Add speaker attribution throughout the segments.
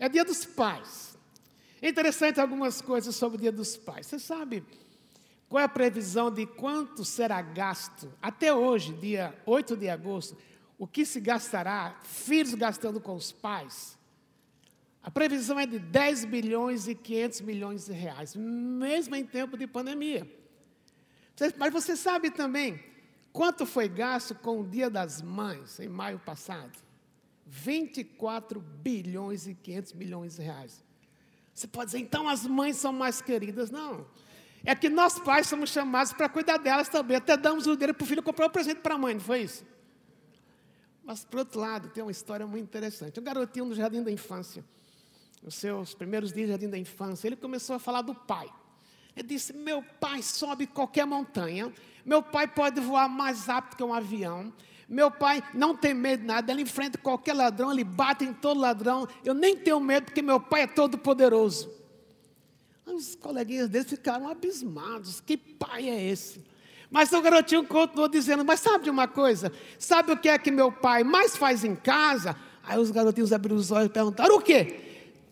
Speaker 1: É dia dos pais. Interessante algumas coisas sobre o dia dos pais. Você sabe qual é a previsão de quanto será gasto até hoje, dia 8 de agosto? O que se gastará, filhos gastando com os pais? A previsão é de 10 bilhões e 500 milhões de reais, mesmo em tempo de pandemia. Mas você sabe também quanto foi gasto com o Dia das Mães, em maio passado? 24 bilhões e 500 milhões de reais. Você pode dizer, então as mães são mais queridas. Não. É que nós pais somos chamados para cuidar delas também. Até damos o dinheiro para o filho comprar um presente para a mãe, não foi isso? Mas, por outro lado, tem uma história muito interessante. Um garotinho no jardim da infância nos seus primeiros dias de jardim da infância, ele começou a falar do pai. Ele disse: Meu pai sobe qualquer montanha, meu pai pode voar mais rápido que um avião, meu pai não tem medo de nada, ele enfrenta qualquer ladrão, ele bate em todo ladrão, eu nem tenho medo porque meu pai é todo poderoso. Os coleguinhas dele ficaram abismados: Que pai é esse? Mas o garotinho continuou dizendo: Mas sabe de uma coisa? Sabe o que é que meu pai mais faz em casa? Aí os garotinhos abriram os olhos e perguntaram: O quê?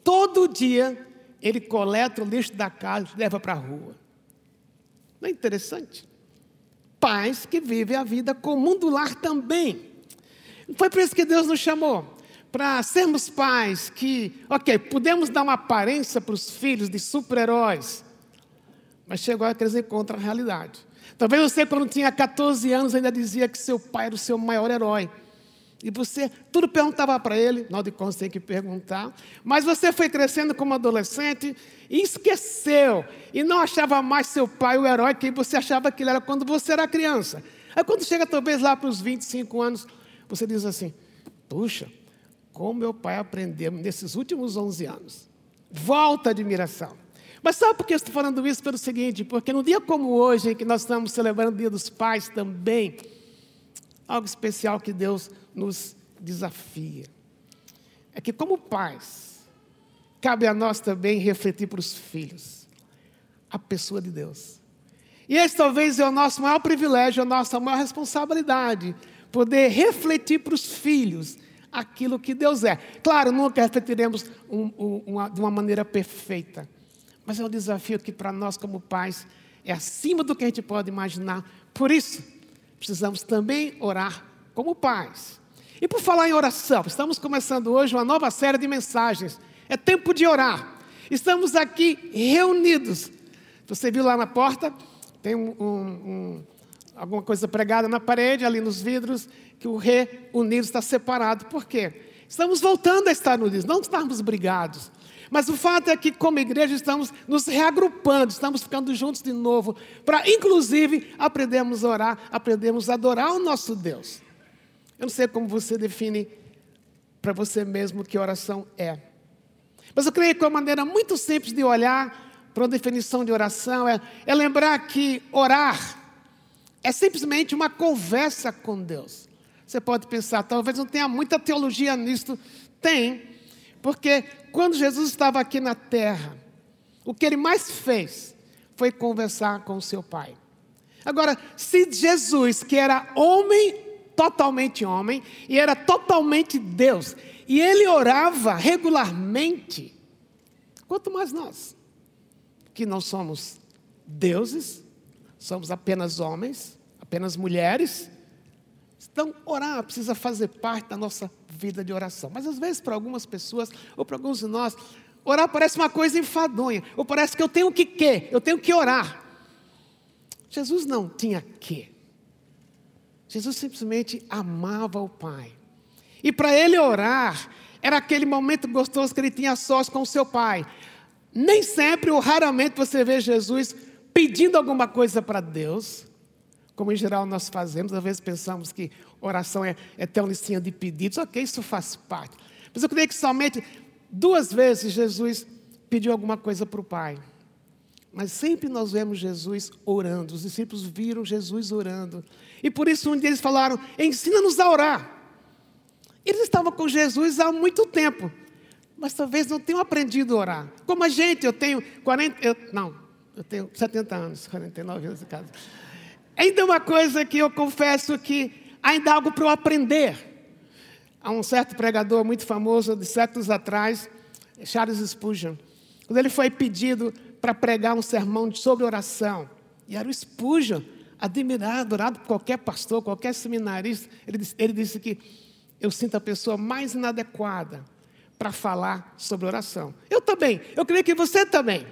Speaker 1: todo dia ele coleta o lixo da casa e leva para a rua. Não é interessante? Pais que vivem a vida comum do lar também. Foi por isso que Deus nos chamou. Para sermos pais que, ok, podemos dar uma aparência para os filhos de super-heróis, mas chegou a que eles encontram a realidade. Talvez você, quando tinha 14 anos, ainda dizia que seu pai era o seu maior herói. E você tudo perguntava para ele, não de conta tem que perguntar, mas você foi crescendo como adolescente e esqueceu, e não achava mais seu pai o herói que você achava que ele era quando você era criança. Aí quando chega talvez lá para os 25 anos, você diz assim: puxa, como meu pai aprendeu nesses últimos 11 anos. Volta a admiração. Mas sabe por que eu estou falando isso? Pelo seguinte, porque no dia como hoje, em que nós estamos celebrando o Dia dos Pais também, algo especial que Deus nos desafia. É que, como pais, cabe a nós também refletir para os filhos a pessoa de Deus. E esse talvez é o nosso maior privilégio, a nossa maior responsabilidade, poder refletir para os filhos aquilo que Deus é. Claro, nunca refletiremos um, um, uma, de uma maneira perfeita, mas é um desafio que para nós, como pais, é acima do que a gente pode imaginar. Por isso, precisamos também orar como pais. E por falar em oração, estamos começando hoje uma nova série de mensagens. É tempo de orar. Estamos aqui reunidos. Você viu lá na porta? Tem um, um, um, alguma coisa pregada na parede, ali nos vidros, que o reunido está separado. Por quê? Estamos voltando a estar unidos, não estamos brigados. Mas o fato é que, como igreja, estamos nos reagrupando, estamos ficando juntos de novo, para, inclusive, aprendermos a orar, aprendermos a adorar o nosso Deus. Eu não sei como você define para você mesmo que oração é. Mas eu creio que uma maneira muito simples de olhar para uma definição de oração é, é lembrar que orar é simplesmente uma conversa com Deus. Você pode pensar, talvez não tenha muita teologia nisso. Tem, porque quando Jesus estava aqui na terra, o que ele mais fez foi conversar com seu Pai. Agora, se Jesus, que era homem, totalmente homem, e era totalmente Deus, e ele orava regularmente, quanto mais nós, que não somos deuses, somos apenas homens, apenas mulheres, então, orar precisa fazer parte da nossa vida de oração. Mas às vezes, para algumas pessoas, ou para alguns de nós, orar parece uma coisa enfadonha, ou parece que eu tenho que quê? Eu tenho que orar. Jesus não tinha que. Jesus simplesmente amava o Pai. E para ele orar, era aquele momento gostoso que ele tinha sós com o seu Pai. Nem sempre ou raramente você vê Jesus pedindo alguma coisa para Deus, como em geral nós fazemos, às vezes pensamos que oração é, é ter uma listinha de pedidos, ok, isso faz parte. Mas eu creio que somente duas vezes Jesus pediu alguma coisa para o Pai. Mas sempre nós vemos Jesus orando, os discípulos viram Jesus orando. E por isso um dia eles falaram: ensina-nos a orar. Eles estavam com Jesus há muito tempo, mas talvez não tenham aprendido a orar. Como a gente, eu tenho 40, eu, não, eu tenho 70 anos, 49 anos de casa. Ainda uma coisa que eu confesso que ainda há algo para eu aprender. Há um certo pregador muito famoso de séculos atrás, Charles Spurgeon, quando ele foi pedido para pregar um sermão sobre oração, e era o Spurgeon, admirado, adorado por qualquer pastor, qualquer seminarista, ele disse, ele disse que eu sinto a pessoa mais inadequada para falar sobre oração. Eu também, eu creio que você também.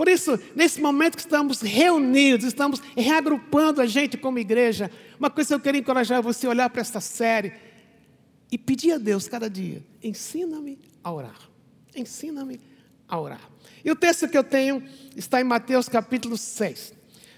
Speaker 1: Por isso, nesse momento que estamos reunidos, estamos reagrupando a gente como igreja, uma coisa que eu quero encorajar você a olhar para esta série e pedir a Deus cada dia: ensina-me a orar. Ensina-me a orar. E o texto que eu tenho está em Mateus capítulo 6.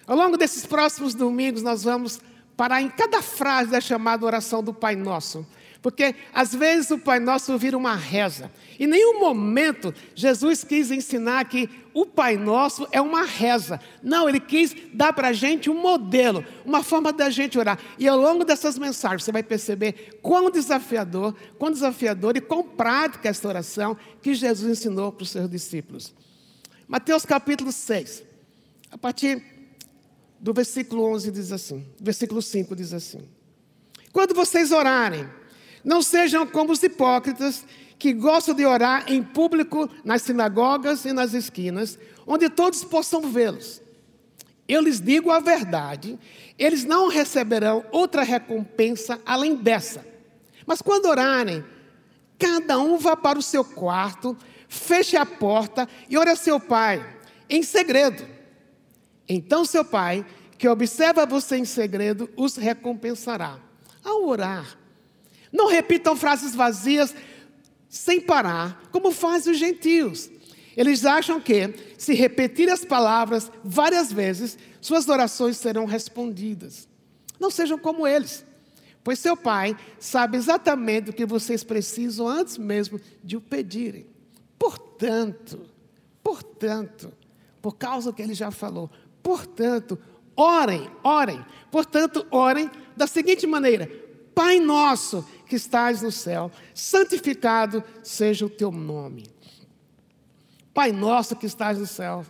Speaker 1: Ao longo desses próximos domingos, nós vamos parar em cada frase da chamada oração do Pai Nosso. Porque às vezes o Pai Nosso vira uma reza. Em nenhum momento Jesus quis ensinar que o Pai Nosso é uma reza. Não, ele quis dar para a gente um modelo, uma forma da gente orar. E ao longo dessas mensagens você vai perceber quão desafiador, quão desafiador e quão prática essa oração que Jesus ensinou para os seus discípulos. Mateus capítulo 6, a partir do versículo 11 diz assim, versículo 5 diz assim: Quando vocês orarem, não sejam como os hipócritas que gostam de orar em público nas sinagogas e nas esquinas, onde todos possam vê-los. Eu lhes digo a verdade, eles não receberão outra recompensa além dessa. Mas quando orarem, cada um vá para o seu quarto, feche a porta e ore a seu pai em segredo. Então seu pai, que observa você em segredo, os recompensará. Ao orar, não repitam frases vazias sem parar, como fazem os gentios. Eles acham que, se repetir as palavras várias vezes, suas orações serão respondidas. Não sejam como eles, pois seu pai sabe exatamente o que vocês precisam antes mesmo de o pedirem. Portanto, portanto, por causa que ele já falou, Portanto, orem, orem. Portanto, orem da seguinte maneira: Pai nosso que estás no céu, santificado seja o teu nome. Pai nosso que estás no céu,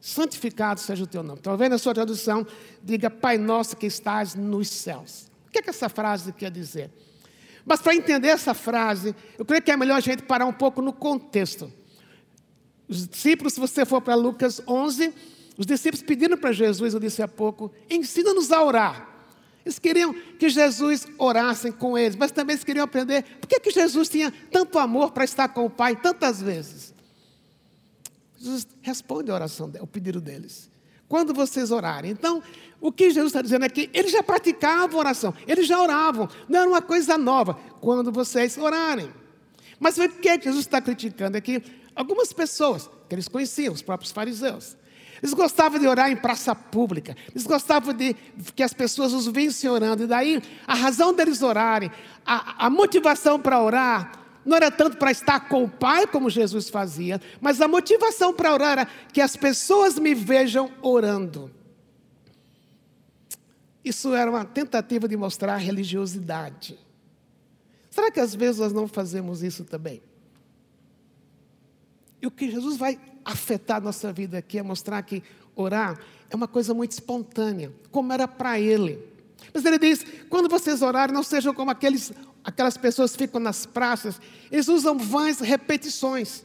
Speaker 1: santificado seja o teu nome. Talvez na sua tradução diga Pai nosso que estás nos céus. O que, é que essa frase quer dizer? Mas para entender essa frase, eu creio que é melhor a gente parar um pouco no contexto. Os discípulos, se você for para Lucas 11, os discípulos pediram para Jesus, eu disse há pouco, ensina-nos a orar. Eles queriam que Jesus orasse com eles, mas também eles queriam aprender por que, que Jesus tinha tanto amor para estar com o Pai tantas vezes. Jesus responde a oração, o pedido deles. Quando vocês orarem. Então, o que Jesus está dizendo é que eles já praticavam oração, eles já oravam, não era uma coisa nova. Quando vocês orarem. Mas o que Jesus está criticando é que algumas pessoas, que eles conheciam, os próprios fariseus, eles gostavam de orar em praça pública. Eles gostavam de que as pessoas os vissem orando. E daí, a razão deles orarem, a, a motivação para orar, não era tanto para estar com o Pai, como Jesus fazia, mas a motivação para orar era que as pessoas me vejam orando. Isso era uma tentativa de mostrar religiosidade. Será que às vezes nós não fazemos isso também? E o que Jesus vai afetar a nossa vida aqui é mostrar que orar é uma coisa muito espontânea, como era para ele. Mas ele diz: quando vocês orarem, não sejam como aqueles, aquelas pessoas que ficam nas praças, eles usam vãs repetições.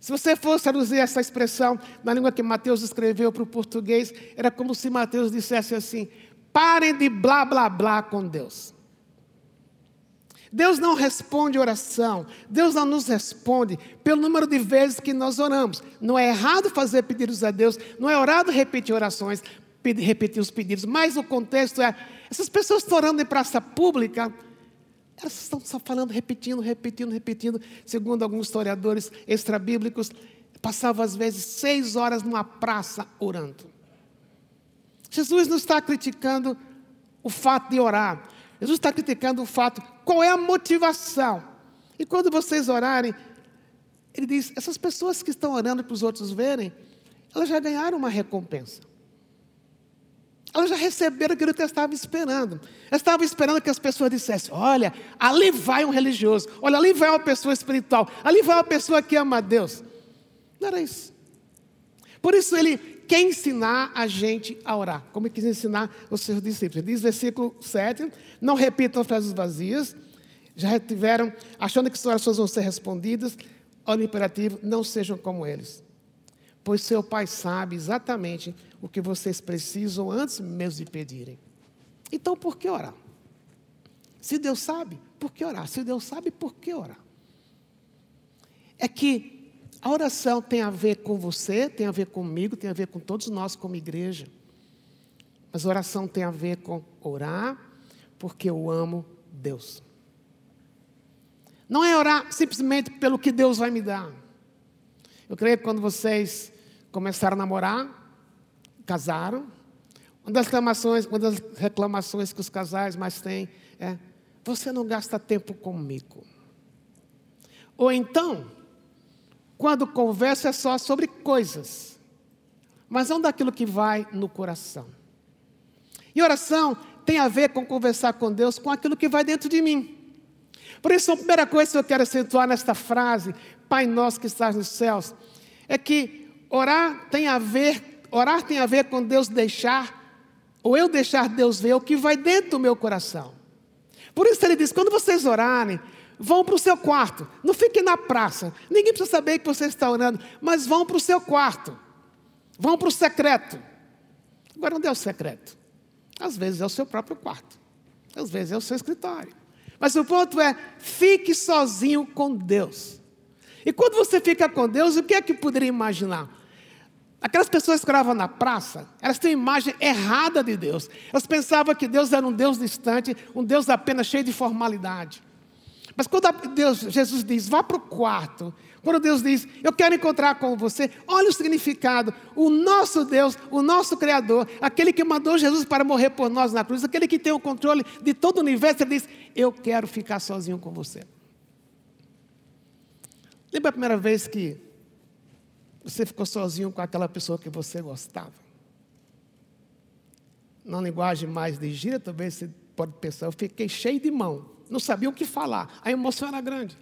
Speaker 1: Se você fosse traduzir essa expressão na língua que Mateus escreveu para o português, era como se Mateus dissesse assim: parem de blá blá blá com Deus. Deus não responde oração, Deus não nos responde pelo número de vezes que nós oramos. Não é errado fazer pedidos a Deus, não é errado repetir orações, repetir os pedidos, mas o contexto é: essas pessoas estão orando em praça pública, elas estão só falando, repetindo, repetindo, repetindo. Segundo alguns historiadores extrabíblicos, passavam às vezes seis horas numa praça orando. Jesus não está criticando o fato de orar. Jesus está criticando o fato, qual é a motivação? E quando vocês orarem, ele diz: essas pessoas que estão orando para os outros verem, elas já ganharam uma recompensa. Elas já receberam aquilo que elas estavam esperando. Elas estavam esperando que as pessoas dissessem: olha, ali vai um religioso, olha, ali vai uma pessoa espiritual, ali vai uma pessoa que ama a Deus. Não era isso. Por isso ele quer ensinar a gente a orar, como ele quis ensinar os seus discípulos. Ele diz versículo 7, não repitam frases vazias, já tiveram, achando que suas orações vão ser respondidas. olha o imperativo, não sejam como eles. Pois seu pai sabe exatamente o que vocês precisam antes mesmo de pedirem. Então, por que orar? Se Deus sabe, por que orar? Se Deus sabe, por que orar? É que a oração tem a ver com você, tem a ver comigo, tem a ver com todos nós como igreja. Mas oração tem a ver com orar porque eu amo Deus. Não é orar simplesmente pelo que Deus vai me dar. Eu creio que quando vocês começaram a namorar, casaram, uma das reclamações, uma das reclamações que os casais mais têm é: você não gasta tempo comigo. Ou então, quando conversa é só sobre coisas, mas não daquilo que vai no coração. E oração tem a ver com conversar com Deus, com aquilo que vai dentro de mim. Por isso, a primeira coisa que eu quero acentuar nesta frase, Pai nosso que estás nos céus, é que orar tem a ver, orar tem a ver com Deus deixar, ou eu deixar Deus ver o que vai dentro do meu coração. Por isso ele diz: quando vocês orarem, vão para o seu quarto, não fiquem na praça, ninguém precisa saber que você está orando, mas vão para o seu quarto, vão para o secreto. Agora, onde é o secreto? Às vezes é o seu próprio quarto, às vezes é o seu escritório. Mas o ponto é: fique sozinho com Deus. E quando você fica com Deus, o que é que poderia imaginar? Aquelas pessoas que oravam na praça, elas têm uma imagem errada de Deus. Elas pensavam que Deus era um Deus distante, um Deus apenas cheio de formalidade. Mas quando Deus, Jesus diz, vá para o quarto, quando Deus diz, eu quero encontrar com você, olha o significado. O nosso Deus, o nosso Criador, aquele que mandou Jesus para morrer por nós na cruz, aquele que tem o controle de todo o universo, ele diz, eu quero ficar sozinho com você. Lembra a primeira vez que você ficou sozinho com aquela pessoa que você gostava? Na linguagem mais de também você pode pensar, eu fiquei cheio de mão, não sabia o que falar, a emoção era grande.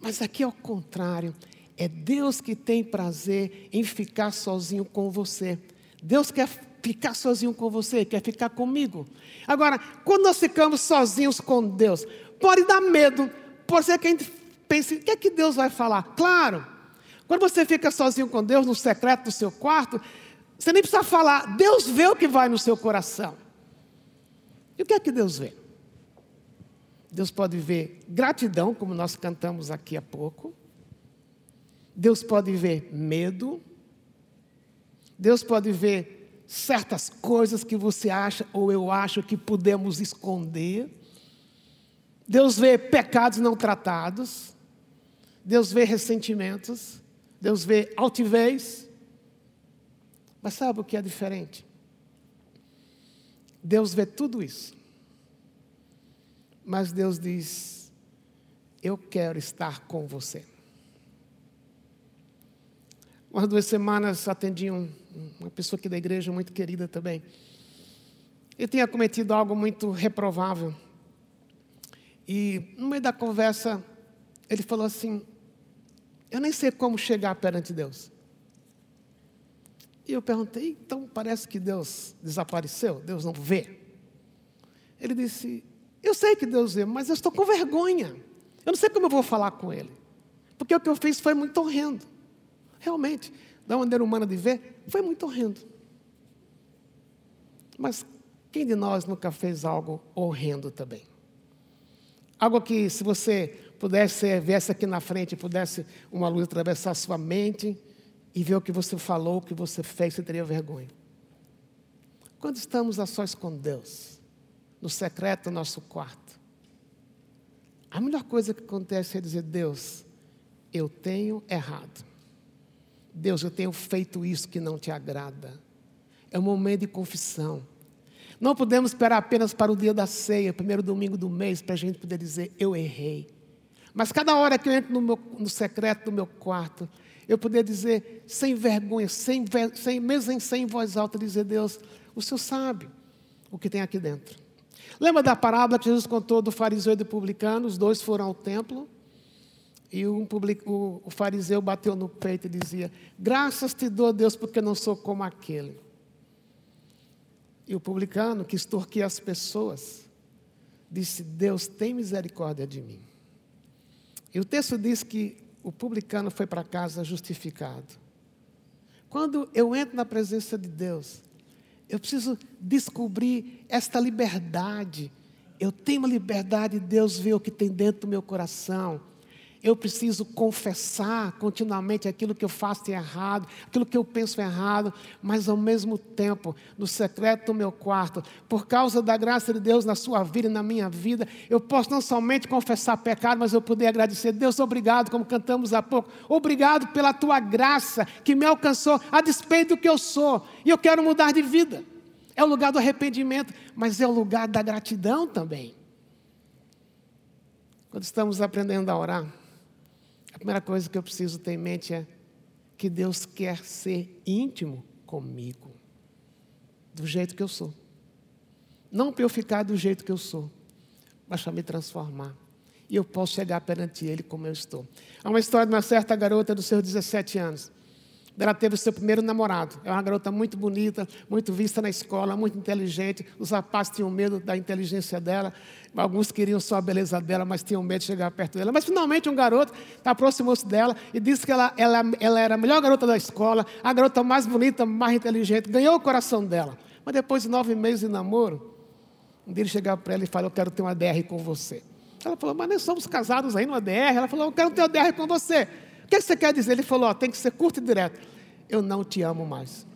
Speaker 1: Mas aqui é o contrário, é Deus que tem prazer em ficar sozinho com você. Deus quer ficar sozinho com você, quer ficar comigo. Agora, quando nós ficamos sozinhos com Deus, pode dar medo, pode ser que a gente pense, o que é que Deus vai falar? Claro, quando você fica sozinho com Deus no secreto do seu quarto, você nem precisa falar, Deus vê o que vai no seu coração. E o que é que Deus vê? Deus pode ver gratidão, como nós cantamos aqui há pouco. Deus pode ver medo. Deus pode ver certas coisas que você acha ou eu acho que podemos esconder. Deus vê pecados não tratados. Deus vê ressentimentos, Deus vê altivez. Mas sabe o que é diferente? Deus vê tudo isso. Mas Deus diz: Eu quero estar com você. Umas duas semanas atendi um, uma pessoa aqui da igreja, muito querida também. Ele tinha cometido algo muito reprovável. E no meio da conversa, ele falou assim: eu nem sei como chegar perante Deus. E eu perguntei, então parece que Deus desapareceu, Deus não vê. Ele disse, eu sei que Deus vê, mas eu estou com vergonha. Eu não sei como eu vou falar com Ele. Porque o que eu fiz foi muito horrendo. Realmente, da maneira humana de ver, foi muito horrendo. Mas quem de nós nunca fez algo horrendo também? Algo que, se você pudesse, viesse aqui na frente, pudesse uma luz atravessar sua mente e ver o que você falou, o que você fez, você teria vergonha. Quando estamos a sós com Deus, no secreto do nosso quarto, a melhor coisa que acontece é dizer: Deus, eu tenho errado. Deus, eu tenho feito isso que não te agrada. É um momento de confissão. Não podemos esperar apenas para o dia da ceia, primeiro domingo do mês, para a gente poder dizer: Eu errei. Mas cada hora que eu entro no, meu, no secreto do meu quarto, eu poder dizer, sem vergonha, sem, sem, mesmo sem voz alta, dizer: Deus, o Senhor sabe o que tem aqui dentro. Lembra da parábola que Jesus contou do fariseu e do publicano? Os dois foram ao templo. E um o, o fariseu bateu no peito e dizia: Graças te dou, Deus, porque não sou como aquele. E o publicano, que extorquia as pessoas, disse: Deus, tem misericórdia de mim. E o texto diz que o publicano foi para casa justificado. Quando eu entro na presença de Deus, eu preciso descobrir esta liberdade. Eu tenho uma liberdade, Deus vê o que tem dentro do meu coração eu preciso confessar continuamente aquilo que eu faço errado, aquilo que eu penso errado, mas ao mesmo tempo, no secreto do meu quarto, por causa da graça de Deus na sua vida e na minha vida, eu posso não somente confessar pecado, mas eu poder agradecer. Deus, obrigado, como cantamos há pouco, obrigado pela tua graça que me alcançou, a despeito do que eu sou, e eu quero mudar de vida. É o lugar do arrependimento, mas é o lugar da gratidão também. Quando estamos aprendendo a orar, a primeira coisa que eu preciso ter em mente é que Deus quer ser íntimo comigo, do jeito que eu sou. Não para eu ficar do jeito que eu sou, mas para me transformar. E eu posso chegar perante Ele como eu estou. Há uma história de uma certa garota dos seus 17 anos. Ela teve o seu primeiro namorado. É uma garota muito bonita, muito vista na escola, muito inteligente. Os rapazes tinham medo da inteligência dela. Alguns queriam só a beleza dela, mas tinham medo de chegar perto dela. Mas finalmente um garoto aproximou-se dela e disse que ela, ela, ela era a melhor garota da escola, a garota mais bonita, mais inteligente. Ganhou o coração dela. Mas depois de nove meses de namoro, um dia ele chegava para ela e falou: Eu quero ter uma DR com você. Ela falou: Mas nem somos casados aí numa DR. Ela falou: Eu quero ter uma DR com você. O que você quer dizer? Ele falou: tem que ser curto e direto. Eu não te amo mais.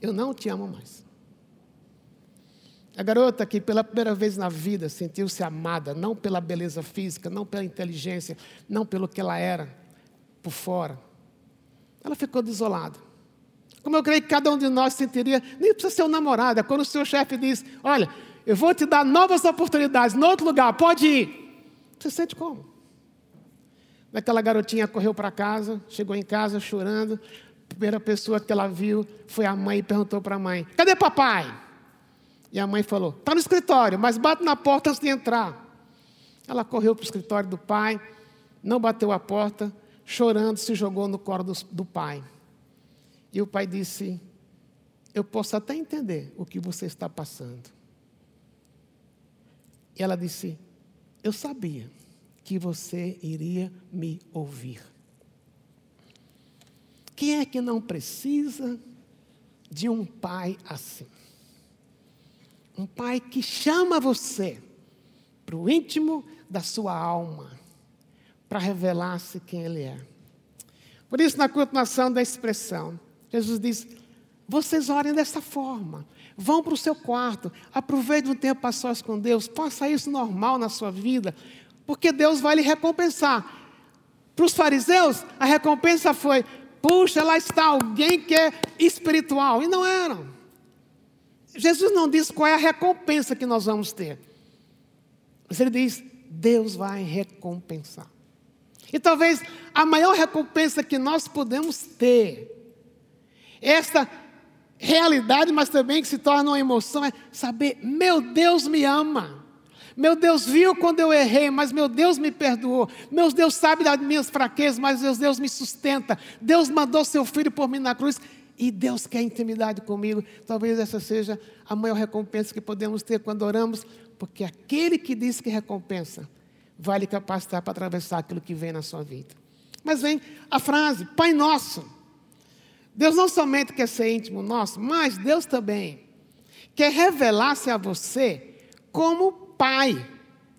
Speaker 1: Eu não te amo mais. A garota que pela primeira vez na vida sentiu-se amada, não pela beleza física, não pela inteligência, não pelo que ela era por fora. Ela ficou desolada. Como eu creio que cada um de nós sentiria, nem precisa ser um namorado, é quando o seu chefe diz: Olha, eu vou te dar novas oportunidades, em outro lugar, pode ir. Você sente como? Aquela garotinha correu para casa, chegou em casa chorando. A primeira pessoa que ela viu foi a mãe e perguntou para a mãe: Cadê papai? E a mãe falou: Está no escritório, mas bate na porta antes de entrar. Ela correu para o escritório do pai, não bateu a porta, chorando, se jogou no colo do, do pai. E o pai disse: Eu posso até entender o que você está passando. E ela disse: Eu sabia que você iria me ouvir. Quem é que não precisa de um pai assim? Um pai que chama você para o íntimo da sua alma, para revelar-se quem ele é. Por isso, na continuação da expressão, Jesus diz: vocês orem dessa forma. Vão para o seu quarto, aproveitem um tempo a sós com Deus, faça isso normal na sua vida, porque Deus vai lhe recompensar. Para os fariseus, a recompensa foi: puxa, lá está alguém que é espiritual. E não eram. Jesus não diz qual é a recompensa que nós vamos ter. Mas ele diz: Deus vai recompensar. E talvez a maior recompensa que nós podemos ter, esta realidade, mas também que se torna uma emoção, é saber: meu Deus me ama. Meu Deus viu quando eu errei, mas meu Deus me perdoou. Meu Deus sabe das minhas fraquezas, mas meu Deus me sustenta. Deus mandou seu filho por mim na cruz e Deus quer intimidade comigo. Talvez essa seja a maior recompensa que podemos ter quando oramos, porque aquele que diz que recompensa vai lhe capacitar para atravessar aquilo que vem na sua vida. Mas vem a frase: Pai Nosso. Deus não somente quer ser íntimo nosso, mas Deus também quer revelar-se a você como Pai.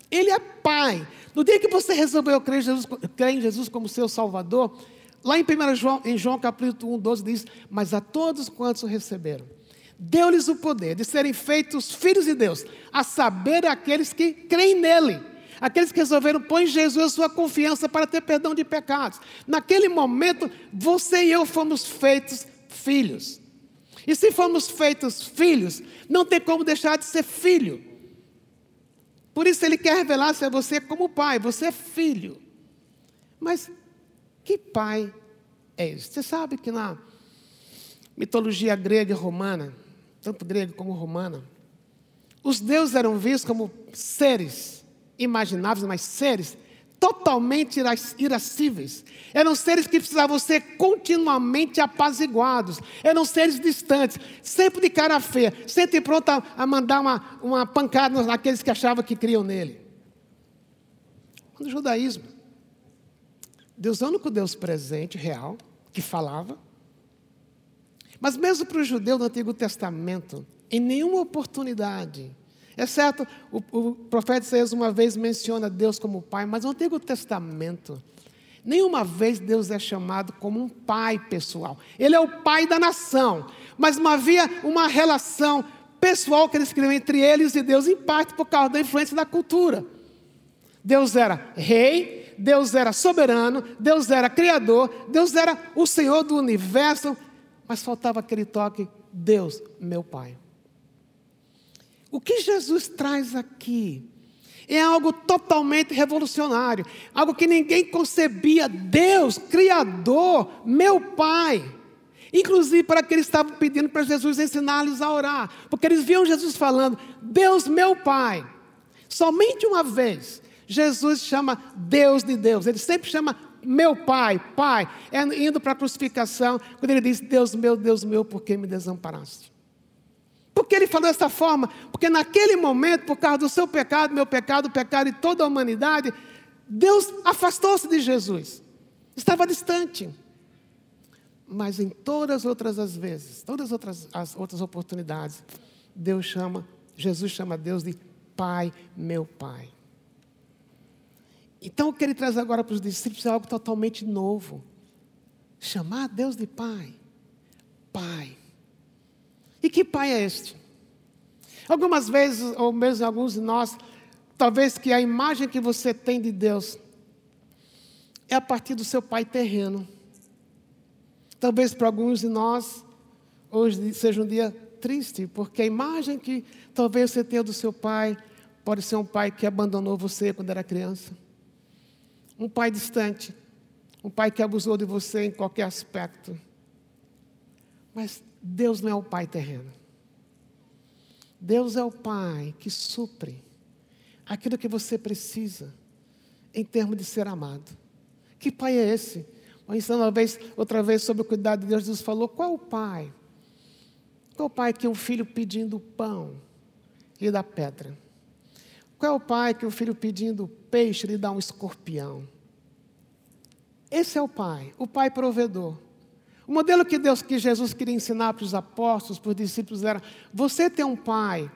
Speaker 1: Ele é Pai. No dia que você resolveu crer em Jesus, crer em Jesus como seu Salvador, lá em 1 João, em João capítulo 1, 12 diz: Mas a todos quantos o receberam, deu-lhes o poder de serem feitos filhos de Deus, a saber aqueles que creem nele. Aqueles que resolveram pôr em Jesus a sua confiança para ter perdão de pecados. Naquele momento, você e eu fomos feitos filhos. E se fomos feitos filhos, não tem como deixar de ser filho. Por isso ele quer revelar-se a você como pai, você é filho. Mas que pai é esse? Você sabe que na mitologia grega e romana, tanto grega como romana, os deuses eram vistos como seres imagináveis, mas seres totalmente irascíveis. Eram seres que precisavam ser continuamente apaziguados. Eram seres distantes, sempre de cara feia, sempre pronto a, mandar uma, uma pancada naqueles que achavam que criam nele. No judaísmo, Deus é o único Deus presente, real, que falava. Mas mesmo para o judeu do Antigo Testamento, em nenhuma oportunidade, exceto o, o profeta Isaías uma vez menciona Deus como Pai, mas no Antigo Testamento, nenhuma vez Deus é chamado como um pai pessoal. Ele é o pai da nação, mas havia uma relação pessoal que ele escreveu entre eles e Deus, em parte por causa da influência da cultura. Deus era rei, Deus era soberano, Deus era criador, Deus era o Senhor do universo, mas faltava aquele toque: Deus, meu Pai. O que Jesus traz aqui é algo totalmente revolucionário, algo que ninguém concebia. Deus, Criador, meu Pai. Inclusive para que eles estavam pedindo para Jesus ensinar-lhes a orar, porque eles viam Jesus falando: Deus, meu Pai. Somente uma vez Jesus chama Deus de Deus, ele sempre chama meu Pai, Pai, é indo para a crucificação, quando ele diz: Deus meu, Deus meu, por que me desamparaste? Por que ele falou dessa forma? Porque naquele momento, por causa do seu pecado, meu pecado, o pecado de toda a humanidade, Deus afastou-se de Jesus, estava distante. Mas em todas as outras as vezes, todas as outras, as outras oportunidades, Deus chama, Jesus chama Deus de Pai, meu Pai. Então o que ele traz agora para os discípulos é algo totalmente novo. Chamar Deus de Pai. Pai. E que pai é este? Algumas vezes, ou mesmo alguns de nós, talvez que a imagem que você tem de Deus é a partir do seu pai terreno. Talvez para alguns de nós, hoje seja um dia triste, porque a imagem que talvez você tenha do seu pai pode ser um pai que abandonou você quando era criança um pai distante, um pai que abusou de você em qualquer aspecto. Mas Deus não é o pai terreno. Deus é o pai que supre aquilo que você precisa em termos de ser amado. Que pai é esse? Uma vez, outra vez sobre o cuidado de Deus, Jesus falou: qual é o pai? Qual é o pai que um filho pedindo pão lhe dá pedra? Qual é o pai que o filho pedindo peixe lhe dá um escorpião? Esse é o pai, o pai provedor. O modelo que Deus, que Jesus queria ensinar para os apóstolos, para os discípulos era: você tem um pai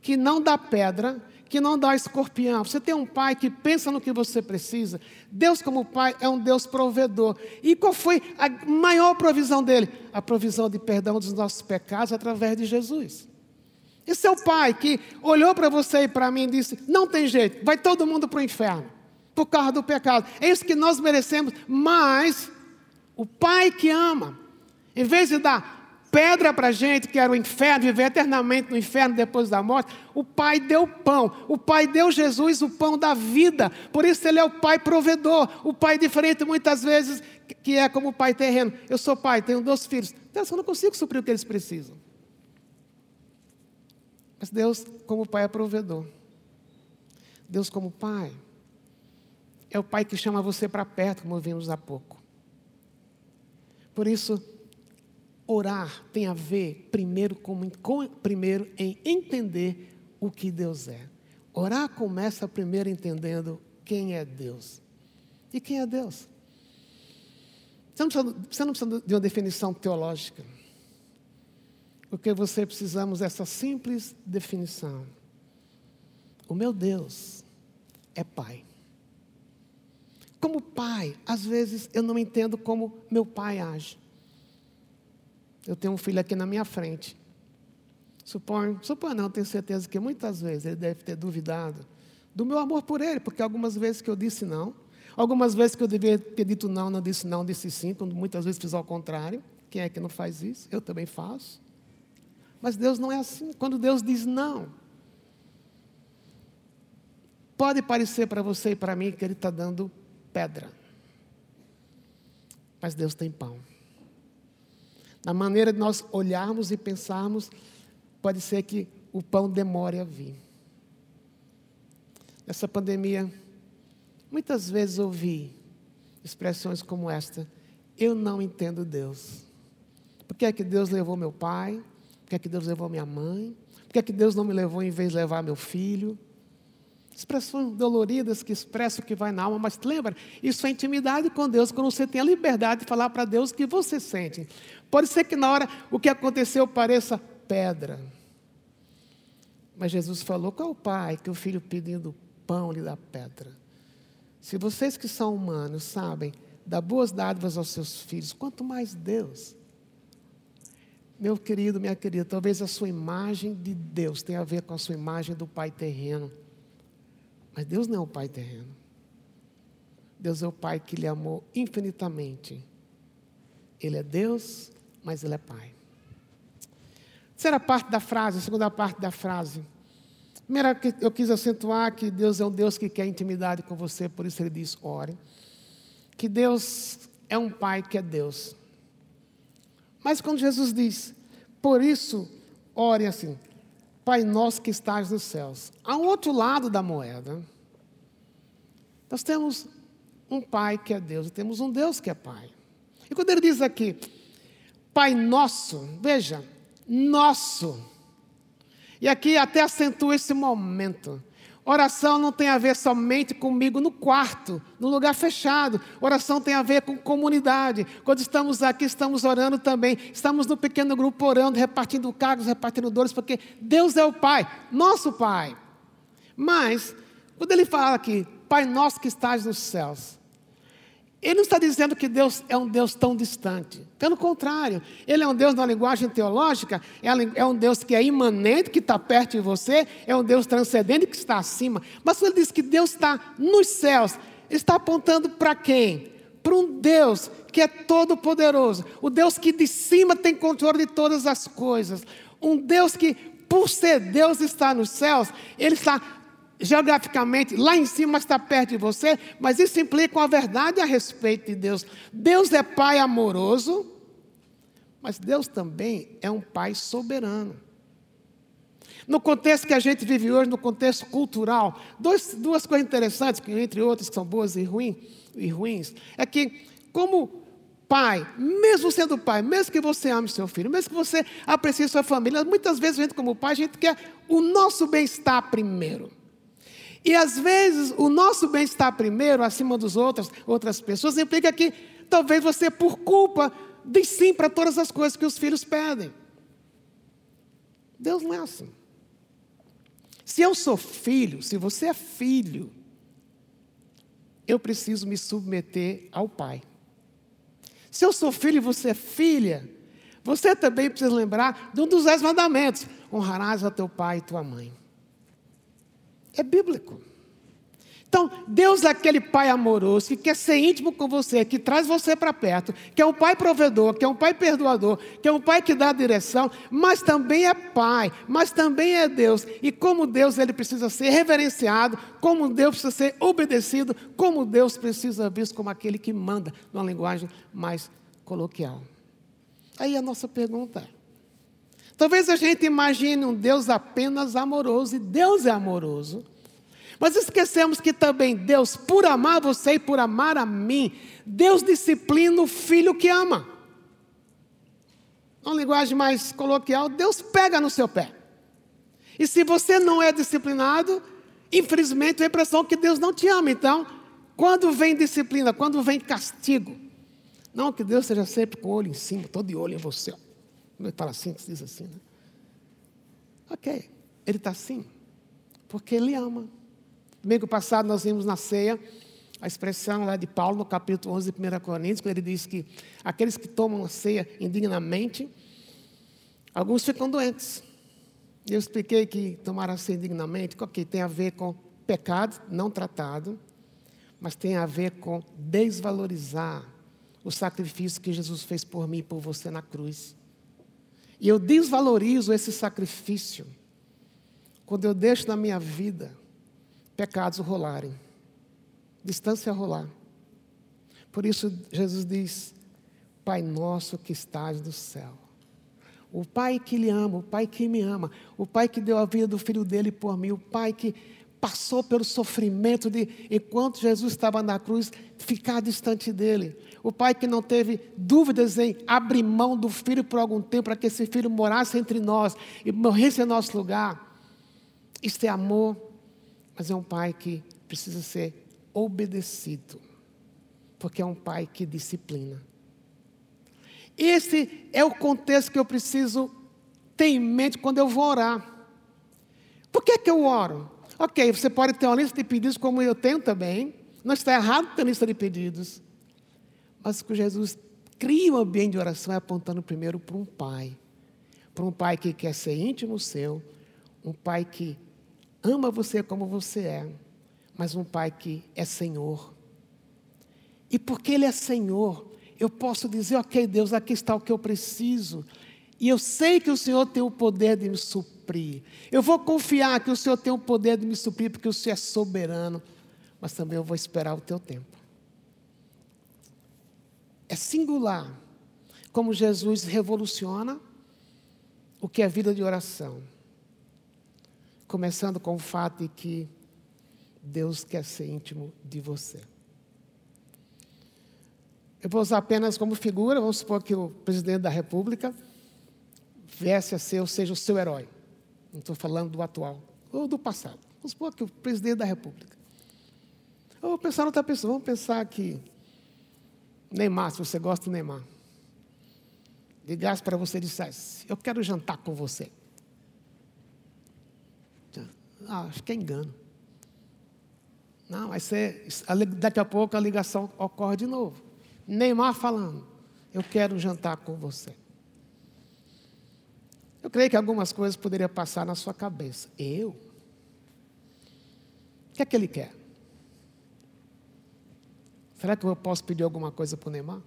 Speaker 1: que não dá pedra, que não dá escorpião. Você tem um pai que pensa no que você precisa. Deus, como pai, é um Deus provedor. E qual foi a maior provisão dele? A provisão de perdão dos nossos pecados através de Jesus. Esse é o pai que olhou para você e para mim e disse: Não tem jeito, vai todo mundo para o inferno, por causa do pecado. É isso que nós merecemos, mas o pai que ama, em vez de dar pedra para a gente, que era o inferno, viver eternamente no inferno depois da morte, o pai deu pão, o pai deu Jesus o pão da vida, por isso ele é o pai provedor, o pai diferente muitas vezes, que é como o pai terreno. Eu sou pai, tenho dois filhos, então eu não consigo suprir o que eles precisam. Mas Deus, como Pai, é provedor. Deus, como Pai, é o Pai que chama você para perto, como vimos há pouco. Por isso, orar tem a ver primeiro, com, com, primeiro em entender o que Deus é. Orar começa primeiro entendendo quem é Deus. E quem é Deus? Você não precisa, você não precisa de uma definição teológica. O que você precisamos é essa simples definição. O meu Deus é Pai. Como pai, às vezes eu não entendo como meu pai age. Eu tenho um filho aqui na minha frente. Suponho, suponho não, tenho certeza que muitas vezes ele deve ter duvidado do meu amor por ele, porque algumas vezes que eu disse não, algumas vezes que eu devia ter dito não, não disse não, disse sim, quando muitas vezes fiz ao contrário. Quem é que não faz isso? Eu também faço. Mas Deus não é assim. Quando Deus diz não, pode parecer para você e para mim que Ele está dando pedra. Mas Deus tem pão. Na maneira de nós olharmos e pensarmos, pode ser que o pão demore a vir. Nessa pandemia, muitas vezes ouvi expressões como esta: Eu não entendo Deus. Por que é que Deus levou meu pai? Por que, é que Deus levou minha mãe? Por que, é que Deus não me levou em vez de levar meu filho? Expressões doloridas que expressam o que vai na alma, mas lembra, isso é intimidade com Deus, quando você tem a liberdade de falar para Deus o que você sente. Pode ser que na hora o que aconteceu pareça pedra. Mas Jesus falou: é o pai que o filho pedindo pão lhe dá pedra? Se vocês que são humanos sabem dar boas dádivas aos seus filhos, quanto mais Deus. Meu querido, minha querida, talvez a sua imagem de Deus tenha a ver com a sua imagem do Pai terreno. Mas Deus não é o Pai terreno. Deus é o Pai que lhe amou infinitamente. Ele é Deus, mas Ele é Pai. Terceira parte da frase, segunda parte da frase. Primeira, eu quis acentuar que Deus é um Deus que quer intimidade com você, por isso Ele diz: ore. Que Deus é um Pai que é Deus. Mas quando Jesus diz, por isso, ore assim, Pai nosso que estás nos céus. Um outro lado da moeda. Nós temos um Pai que é Deus, e temos um Deus que é Pai. E quando ele diz aqui, Pai nosso, veja, nosso. E aqui até acentua esse momento. Oração não tem a ver somente comigo no quarto, no lugar fechado. Oração tem a ver com comunidade. Quando estamos aqui, estamos orando também. Estamos no pequeno grupo orando, repartindo cargos, repartindo dores, porque Deus é o Pai, nosso Pai. Mas, quando ele fala aqui, Pai nosso que estás nos céus, ele não está dizendo que Deus é um Deus tão distante. Pelo contrário, Ele é um Deus na linguagem teológica, é um Deus que é imanente, que está perto de você, é um Deus transcendente que está acima. Mas quando ele diz que Deus está nos céus, ele está apontando para quem? Para um Deus que é todo-poderoso, o Deus que de cima tem controle de todas as coisas, um Deus que, por ser Deus, está nos céus, Ele está geograficamente lá em cima, está perto de você, mas isso implica uma verdade a respeito de Deus. Deus é Pai amoroso, mas Deus também é um Pai soberano. No contexto que a gente vive hoje, no contexto cultural, dois, duas coisas interessantes, entre outras que são boas e, ruim, e ruins, é que, como pai, mesmo sendo pai, mesmo que você ame seu filho, mesmo que você aprecie sua família, muitas vezes a gente, como pai, a gente quer o nosso bem-estar primeiro. E às vezes o nosso bem-estar primeiro, acima dos outros, outras pessoas, implica que talvez você, por culpa, diz sim para todas as coisas que os filhos pedem. Deus não é assim. Se eu sou filho, se você é filho, eu preciso me submeter ao Pai. Se eu sou filho e você é filha, você também precisa lembrar de um dos dez mandamentos: honrarás a teu pai e tua mãe. É bíblico. Então, Deus é aquele pai amoroso que quer ser íntimo com você, que traz você para perto, que é um pai provedor, que é um pai perdoador, que é um pai que dá direção, mas também é pai, mas também é Deus. E como Deus, ele precisa ser reverenciado, como Deus precisa ser obedecido, como Deus precisa visto como aquele que manda, numa linguagem mais coloquial. Aí a nossa pergunta é: Talvez a gente imagine um Deus apenas amoroso, e Deus é amoroso. Mas esquecemos que também Deus, por amar você e por amar a mim, Deus disciplina o filho que ama. Uma linguagem mais coloquial, Deus pega no seu pé. E se você não é disciplinado, infelizmente a impressão que Deus não te ama. Então, quando vem disciplina, quando vem castigo, não que Deus seja sempre com o olho em cima, todo de olho em você. Como ele fala assim, diz assim, né? Ok, ele está assim, porque ele ama. Domingo passado nós vimos na ceia a expressão lá de Paulo no capítulo 11 de 1 Coríntios, quando ele diz que aqueles que tomam a ceia indignamente, alguns ficam doentes. Eu expliquei que tomar a ceia indignamente, ok, tem a ver com pecado não tratado, mas tem a ver com desvalorizar o sacrifício que Jesus fez por mim e por você na cruz. E eu desvalorizo esse sacrifício quando eu deixo na minha vida pecados rolarem, distância rolar. Por isso Jesus diz: Pai nosso que estás no céu. O Pai que lhe ama, o Pai que me ama, o Pai que deu a vida do filho dele por mim, o Pai que passou pelo sofrimento de, enquanto Jesus estava na cruz, ficar distante dele. O pai que não teve dúvidas em abrir mão do filho por algum tempo, para que esse filho morasse entre nós e morresse em nosso lugar. Isto é amor, mas é um pai que precisa ser obedecido, porque é um pai que disciplina. Esse é o contexto que eu preciso ter em mente quando eu vou orar. Por que, que eu oro? Ok, você pode ter uma lista de pedidos, como eu tenho também. Não está errado ter lista de pedidos. Mas que Jesus cria um ambiente de oração é apontando primeiro para um pai. Para um pai que quer ser íntimo seu. Um pai que ama você como você é. Mas um pai que é Senhor. E porque Ele é Senhor, eu posso dizer: ok, Deus, aqui está o que eu preciso. E eu sei que o Senhor tem o poder de me suprir. Eu vou confiar que o Senhor tem o poder de me suprir, porque o Senhor é soberano. Mas também eu vou esperar o teu tempo. É singular como Jesus revoluciona o que é vida de oração. Começando com o fato de que Deus quer ser íntimo de você. Eu vou usar apenas como figura, vamos supor que o presidente da República viesse a ser, ou seja, o seu herói. Não estou falando do atual, ou do passado. Vamos supor que o presidente da República. Ou vou pensar outra pessoa, vamos pensar que Neymar, se você gosta do Neymar, ligasse para você e dissesse, eu quero jantar com você. Ah, acho que é engano. Não, vai ser, daqui a pouco a ligação ocorre de novo. Neymar falando: Eu quero jantar com você. Eu creio que algumas coisas poderiam passar na sua cabeça. Eu? O que é que ele quer? Será que eu posso pedir alguma coisa para o Neymar?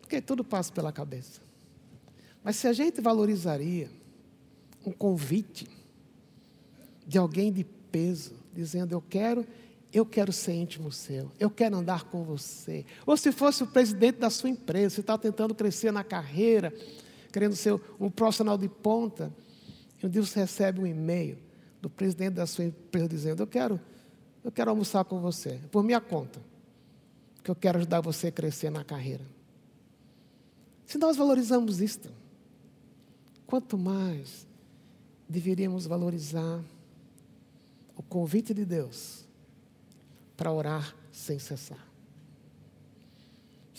Speaker 1: Porque tudo passa pela cabeça. Mas se a gente valorizaria um convite de alguém de peso, dizendo: Eu quero eu quero ser íntimo seu, eu quero andar com você. Ou se fosse o presidente da sua empresa, você está tentando crescer na carreira, querendo ser um profissional de ponta, e um dia você recebe um e-mail do presidente da sua empresa dizendo: Eu quero, eu quero almoçar com você, por minha conta, que eu quero ajudar você a crescer na carreira. Se nós valorizamos isto, quanto mais deveríamos valorizar o convite de Deus para orar sem cessar.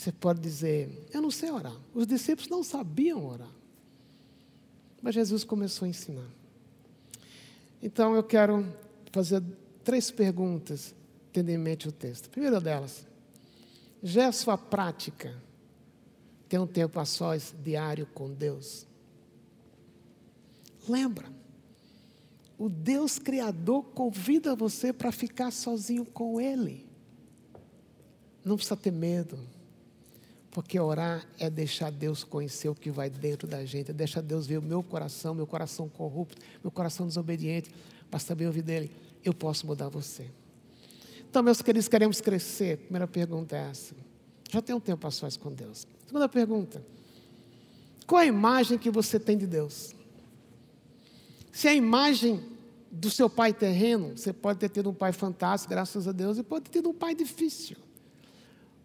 Speaker 1: Você pode dizer, eu não sei orar. Os discípulos não sabiam orar. Mas Jesus começou a ensinar. Então eu quero fazer três perguntas, tendo em mente o texto. Primeira delas, já é sua prática ter um tempo a sós diário com Deus? Lembra, o Deus Criador convida você para ficar sozinho com Ele. Não precisa ter medo, porque orar é deixar Deus conhecer o que vai dentro da gente, é deixar Deus ver o meu coração, meu coração corrupto, meu coração desobediente, para saber ouvir dele. Eu posso mudar você. Então, meus queridos, queremos crescer. Primeira pergunta é essa. Já tem um tempo a sós com Deus. Segunda pergunta: qual a imagem que você tem de Deus? Se a imagem do seu pai terreno, você pode ter tido um pai fantástico, graças a Deus, e pode ter tido um pai difícil.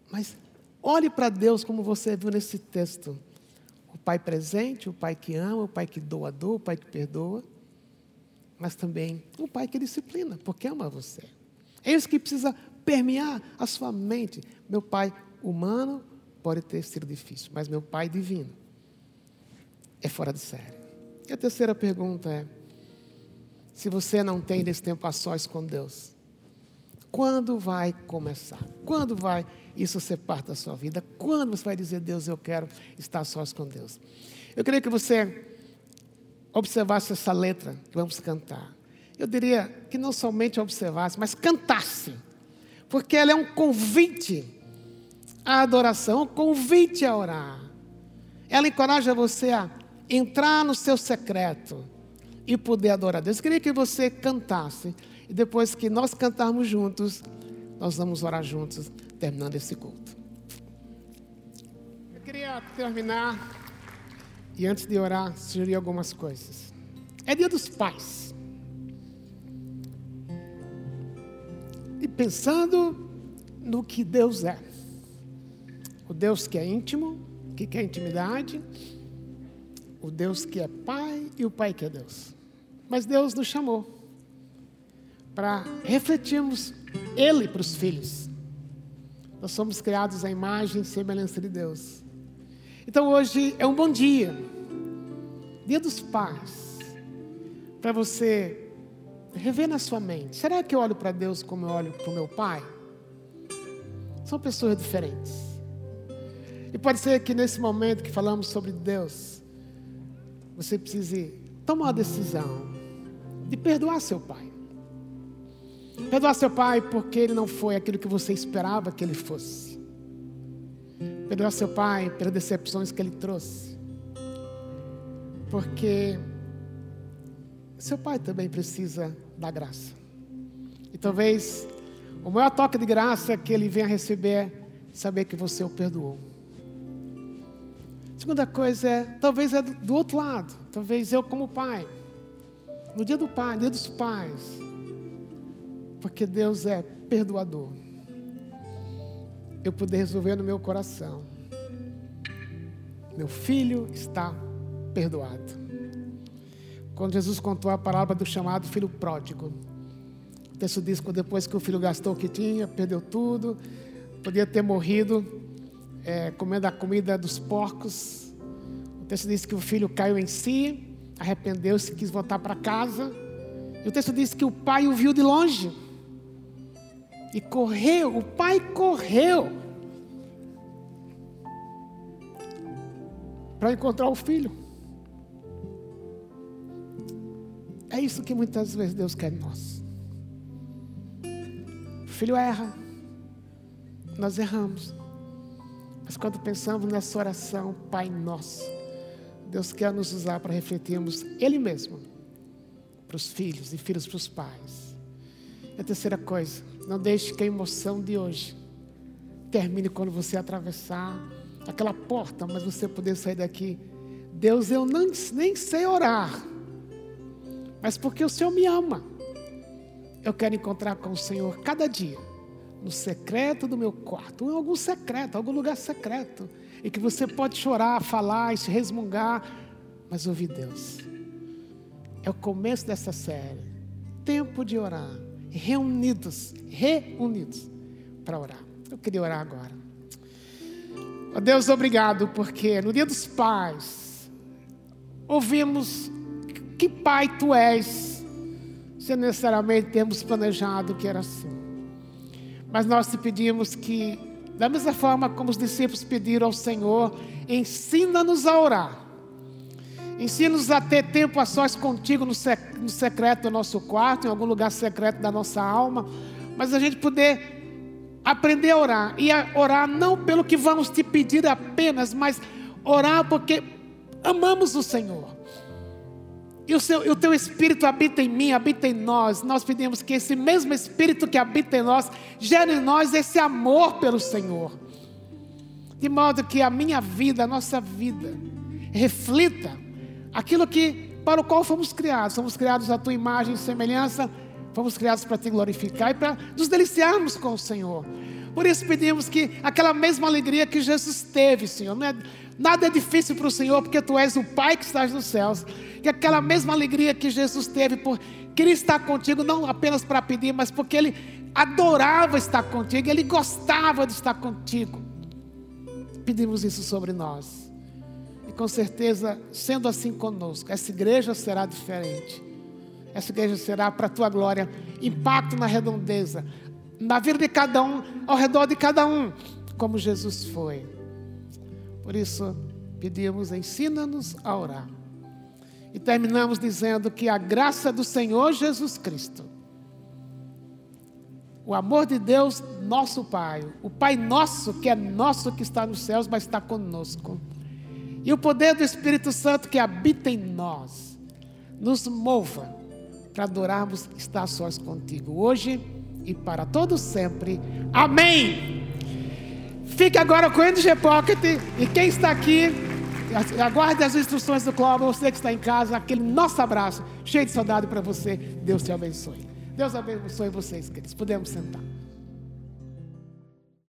Speaker 1: Mas olhe para Deus como você viu nesse texto. O pai presente, o pai que ama, o pai que doa dor, o pai que perdoa, mas também o pai que disciplina, porque ama você. É isso que precisa permear a sua mente. Meu pai humano pode ter sido difícil, mas meu pai divino é fora de série. E a terceira pergunta é: se você não tem desse tempo a sós com Deus? Quando vai começar? Quando vai isso ser parte da sua vida? Quando você vai dizer, Deus, eu quero estar sós com Deus? Eu queria que você observasse essa letra que vamos cantar. Eu diria que não somente observasse, mas cantasse. Porque ela é um convite à adoração, um convite a orar. Ela encoraja você a entrar no seu secreto e poder adorar a Deus. Eu queria que você cantasse. E depois que nós cantarmos juntos, nós vamos orar juntos, terminando esse culto. Eu queria terminar, e antes de orar, sugerir algumas coisas. É dia dos pais. E pensando no que Deus é. O Deus que é íntimo, que quer intimidade, o Deus que é Pai e o Pai que é Deus. Mas Deus nos chamou para refletirmos Ele para os filhos. Nós somos criados à imagem e semelhança de Deus. Então hoje é um bom dia, dia dos pais, para você rever na sua mente: será que eu olho para Deus como eu olho para o meu pai? São pessoas diferentes. E pode ser que nesse momento que falamos sobre Deus, você precise tomar uma decisão de perdoar seu pai. Perdoar seu pai porque ele não foi aquilo que você esperava que ele fosse. Perdoar seu pai pelas decepções que ele trouxe. Porque seu pai também precisa da graça. E talvez o maior toque de graça que ele venha receber é saber que você o perdoou. Segunda coisa é, talvez é do outro lado. Talvez eu como pai. No dia do pai, no dia dos pais. Porque Deus é perdoador. Eu puder resolver no meu coração. Meu filho está perdoado. Quando Jesus contou a palavra do chamado filho pródigo, o texto diz que depois que o filho gastou o que tinha, perdeu tudo, podia ter morrido é, comendo a comida dos porcos. O texto diz que o filho caiu em si, arrependeu-se, quis voltar para casa. E o texto diz que o pai o viu de longe. E correu, o pai correu para encontrar o filho. É isso que muitas vezes Deus quer de nós. O filho erra, nós erramos. Mas quando pensamos nessa oração, Pai Nosso, Deus quer nos usar para refletirmos Ele mesmo para os filhos e filhos para os pais. E a terceira coisa, não deixe que a emoção de hoje termine quando você atravessar aquela porta, mas você poder sair daqui. Deus, eu não, nem sei orar, mas porque o Senhor me ama, eu quero encontrar com o Senhor cada dia, no secreto do meu quarto, em algum secreto, algum lugar secreto, e que você pode chorar, falar se resmungar, mas ouvir Deus. É o começo dessa série. Tempo de orar reunidos, reunidos para orar. Eu queria orar agora. Oh, Deus, obrigado, porque no dia dos pais, ouvimos que pai tu és, sem necessariamente termos planejado que era assim. Mas nós te pedimos que, da mesma forma como os discípulos pediram ao Senhor, ensina-nos a orar Ensina-nos a ter tempo a sós contigo no, no secreto do nosso quarto, em algum lugar secreto da nossa alma, mas a gente poder aprender a orar e a orar não pelo que vamos te pedir apenas, mas orar porque amamos o Senhor. E o, seu, e o teu Espírito habita em mim, habita em nós. Nós pedimos que esse mesmo Espírito que habita em nós gere em nós esse amor pelo Senhor. De modo que a minha vida, a nossa vida, reflita aquilo que para o qual fomos criados. Fomos criados à tua imagem e semelhança, fomos criados para te glorificar e para nos deliciarmos com o Senhor. Por isso pedimos que aquela mesma alegria que Jesus teve, Senhor, não é, nada é difícil para o Senhor, porque tu és o Pai que estás nos céus. Que aquela mesma alegria que Jesus teve por querer estar contigo, não apenas para pedir, mas porque ele adorava estar contigo, ele gostava de estar contigo. Pedimos isso sobre nós com certeza, sendo assim conosco, essa igreja será diferente. Essa igreja será para a tua glória, impacto na redondeza, na vida de cada um, ao redor de cada um, como Jesus foi. Por isso, pedimos, ensina-nos a orar. E terminamos dizendo que a graça do Senhor Jesus Cristo, o amor de Deus, nosso Pai, o Pai nosso, que é nosso que está nos céus, mas está conosco e o poder do Espírito Santo que habita em nós nos mova para adorarmos estar sós contigo hoje e para todo sempre. Amém. Fique agora com o NG Pocket e quem está aqui, aguarde as instruções do Cláudio, você que está em casa, aquele nosso abraço, cheio de saudade para você. Deus te abençoe. Deus abençoe vocês, queridos. Podemos sentar.